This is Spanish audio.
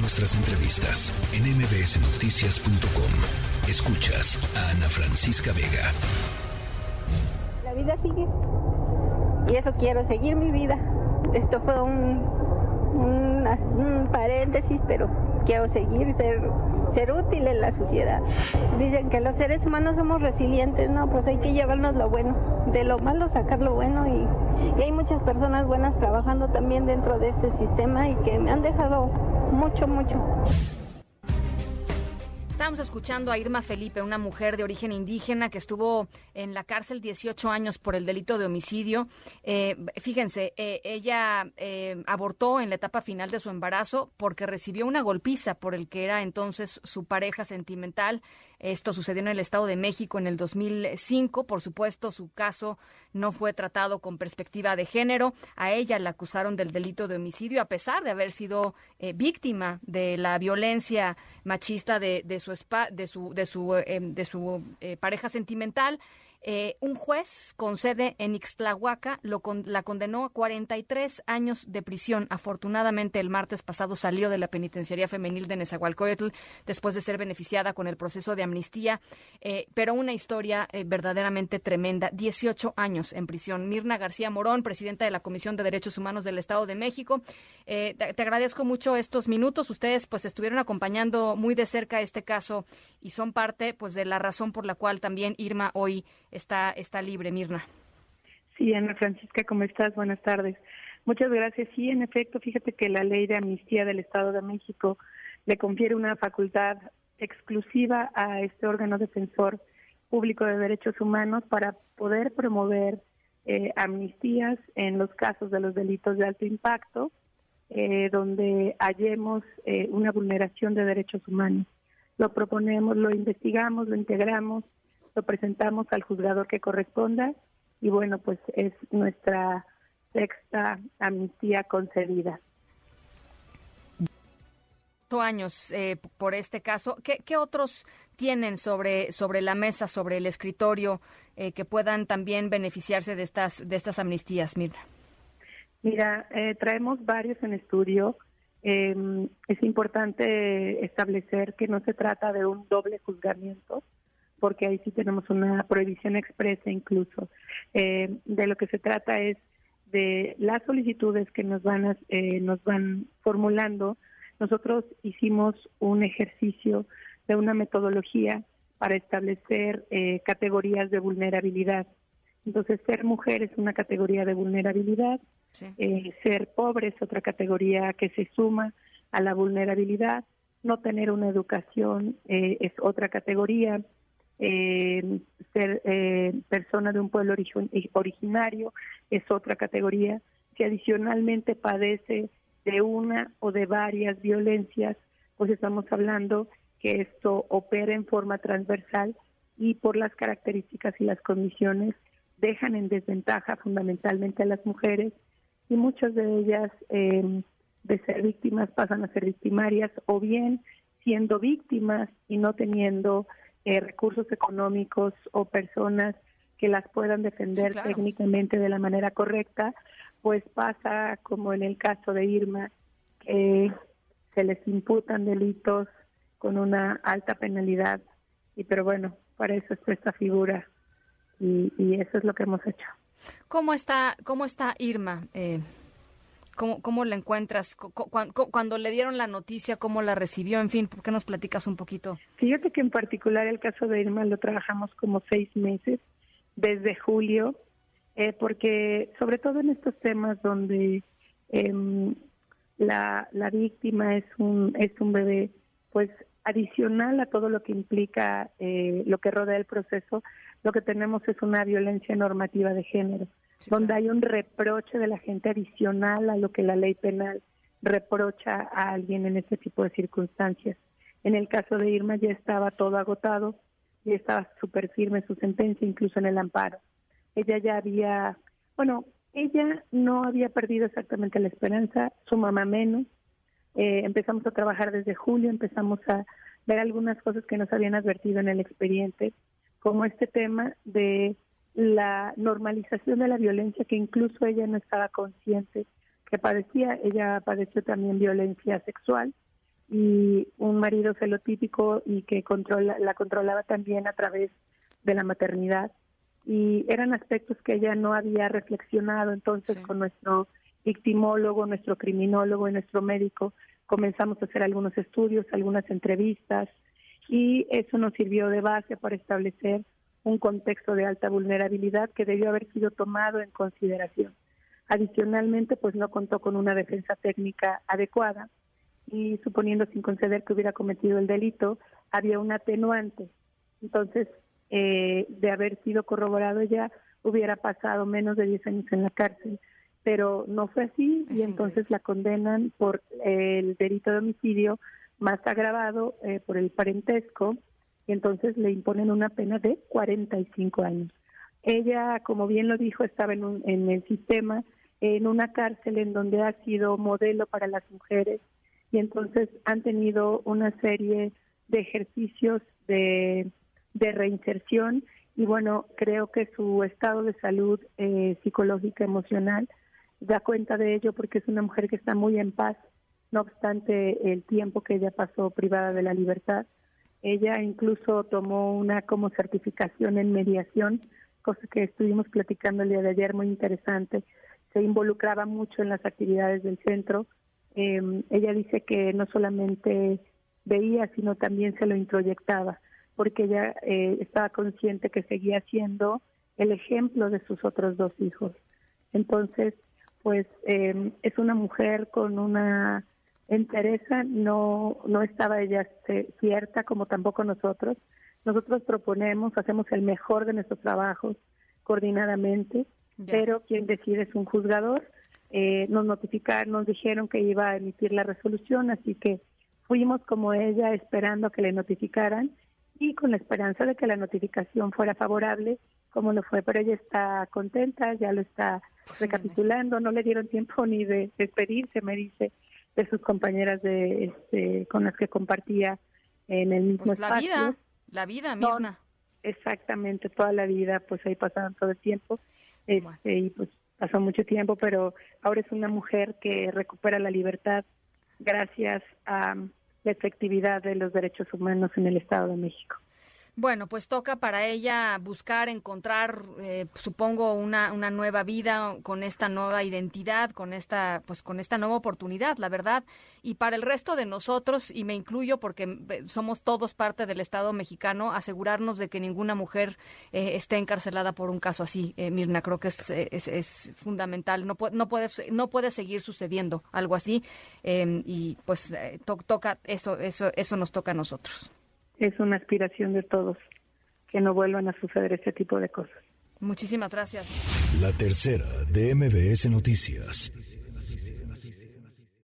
Nuestras entrevistas en mbsnoticias.com. Escuchas a Ana Francisca Vega. La vida sigue. Y eso quiero, seguir mi vida. Esto fue un, paréntesis, pero quiero seguir, ser, ser útil en la sociedad. Dicen que los seres humanos somos resilientes, no, pues hay que llevarnos lo bueno, de lo malo sacar lo bueno y hay muchas personas buenas trabajando también dentro de este sistema y que me han dejado mucho, mucho. Estamos escuchando a Irma Felipe, una mujer de origen indígena que estuvo en la cárcel 18 años por el delito de homicidio. Eh, fíjense, eh, ella eh, abortó en la etapa final de su embarazo porque recibió una golpiza por el que era entonces su pareja sentimental. Esto sucedió en el Estado de México en el 2005. Por supuesto, su caso no fue tratado con perspectiva de género. A ella la acusaron del delito de homicidio a pesar de haber sido víctima de la violencia machista de, de su de su, de su, em, de su eh, pareja sentimental. Eh, un juez con sede en Ixtlahuaca lo la condenó a 43 años de prisión. Afortunadamente, el martes pasado salió de la penitenciaría femenil de Nezahualcóyotl después de ser beneficiada con el proceso de amnistía. Eh, pero una historia eh, verdaderamente tremenda. 18 años en prisión. Mirna García Morón, presidenta de la Comisión de Derechos Humanos del Estado de México. Te, te, agradezco mucho estos minutos. Ustedes pues estuvieron acompañando muy de cerca este caso y son parte pues de la razón por la cual también Irma hoy está, está libre, Mirna. Sí, Ana Francisca, ¿cómo estás? Buenas tardes. Muchas gracias. Sí, en efecto, fíjate que la ley de amnistía del Estado de México le confiere una facultad exclusiva a este órgano defensor público de derechos humanos para poder promover eh, amnistías en los casos de los delitos de alto impacto, eh, donde hallemos eh, una vulneración de derechos humanos. Lo proponemos, lo investigamos, lo integramos lo presentamos al juzgador que corresponda y bueno, pues es nuestra sexta amnistía concedida. años eh, por este caso. ¿Qué, otros tienen sobre, sobre la mesa, sobre el escritorio, eh, que puedan también beneficiarse de estas, de estas amnistías, Mirna? Mira, eh, traemos varios en estudio. Em, es importante establecer que no se trata de un doble juzgamiento, porque ahí sí tenemos una prohibición expresa incluso. Eh, de lo que se trata es de las solicitudes que nos van, eh, nos van formulando. Nosotros hicimos un ejercicio de una metodología para establecer eh, categorías de vulnerabilidad. Entonces, ser mujer es una categoría de vulnerabilidad, ser pobre es otra categoría que se suma a la vulnerabilidad, no tener una educación es otra categoría, eh, ser eh, persona de un pueblo originario es otra categoría, si adicionalmente padece de una o de varias violencias, pues estamos hablando que esto opera en forma transversal y por las características y las condiciones dejan en desventaja fundamentalmente a las mujeres y muchas de ellas eh, de ser víctimas pasan a ser victimarias o bien siendo víctimas y no teniendo eh, recursos económicos o personas que las puedan defender técnicamente de la manera correcta, pues pasa como en el caso de Irma, que se les imputan delitos con una alta penalidad. Y pero bueno, para eso es esta figura y, y eso es lo que hemos hecho. ¿Cómo está, cómo está Irma? Eh, ¿Cómo, cómo la encuentras? Cuando le dieron la noticia, ¿cómo la recibió? En fin, ¿por qué nos platicas un poquito? Fíjate que en particular el caso de Irma lo trabajamos como seis meses, desde julio, eh, porque sobre todo en estos temas donde eh, la, la víctima es un, es un bebé, pues adicional a todo lo que implica eh, lo que rodea el proceso, lo que tenemos es una violencia normativa de género donde hay un reproche de la gente adicional a lo que la ley penal reprocha a alguien en este tipo de circunstancias. En el caso de Irma ya estaba todo agotado, y estaba súper firme su sentencia, incluso en el amparo. Ella ya había, bueno, ella no había perdido exactamente la esperanza, su mamá menos. Eh, empezamos a trabajar desde julio, empezamos a ver algunas cosas que nos habían advertido en el expediente, como este tema de la normalización de la violencia que incluso ella no estaba consciente que padecía. Ella padeció también violencia sexual y un marido celotípico y que controla, la controlaba también a través de la maternidad. Y eran aspectos que ella no había reflexionado. Entonces, con nuestro victimólogo, nuestro criminólogo y nuestro médico, comenzamos a hacer algunos estudios, algunas entrevistas, y eso nos sirvió de base para establecer un contexto de alta vulnerabilidad que debió haber sido tomado en consideración. Adicionalmente, pues no contó con una defensa técnica adecuada y suponiendo sin conceder que hubiera cometido el delito, había un atenuante. Entonces, eh, de haber sido corroborado ya, hubiera pasado menos de 10 años en la cárcel. Pero no fue así y entonces la condenan por el delito de homicidio más agravado eh, por el parentesco y entonces le imponen una pena de 45 años. Ella, como bien lo dijo, estaba en, en el sistema, en una cárcel en donde ha sido modelo para las mujeres y entonces han tenido una serie de ejercicios de, reinserción y bueno, creo que su estado de salud eh, psicológica, emocional, da cuenta de ello porque es una mujer que está muy en paz, no obstante el tiempo que ella pasó privada de la libertad. Ella incluso tomó una como certificación en mediación, cosa que estuvimos platicando el día de ayer, muy interesante. Se involucraba mucho en las actividades del centro, eh, ella dice que no solamente veía, sino también se lo introyectaba, porque ella eh, estaba consciente que seguía siendo el ejemplo de sus otros dos hijos. Entonces, pues eh, es una mujer con una entereza, no, no estaba ella cierta como tampoco nosotros. Nosotros proponemos, hacemos el mejor de nuestros trabajos coordinadamente, pero quien decide es un juzgador eh, nos notificaron, nos dijeron que iba a emitir la resolución, así que fuimos como ella esperando que le notificaran y con la esperanza de que la notificación fuera favorable, como lo fue, pero ella está contenta, ya lo está pues recapitulando, no le dieron tiempo ni de despedirse, me dice, de sus compañeras de este, con las que compartía en el mismo pues espacio. La vida, la vida misma. exactamente, toda la vida, pues ahí pasaban todo el tiempo. Este, y pues pasó mucho tiempo, pero ahora es una mujer que recupera la libertad gracias a la efectividad de los derechos humanos en el Estado de México. Bueno, pues toca para ella buscar, encontrar, eh, supongo, una, una nueva vida con esta nueva identidad, con esta, pues con esta nueva oportunidad, la verdad. Y para el resto de nosotros, y me incluyo porque eh, somos todos parte del Estado mexicano, asegurarnos de que ninguna mujer eh, esté encarcelada por un caso así, Mirna, creo que es, es, fundamental. No, no, puede, no puede seguir sucediendo algo así. y pues toca, eso, eso, eso nos toca a nosotros es una aspiración de todos que no vuelvan a suceder ese tipo de cosas. Muchísimas gracias. La tercera de MBS Noticias.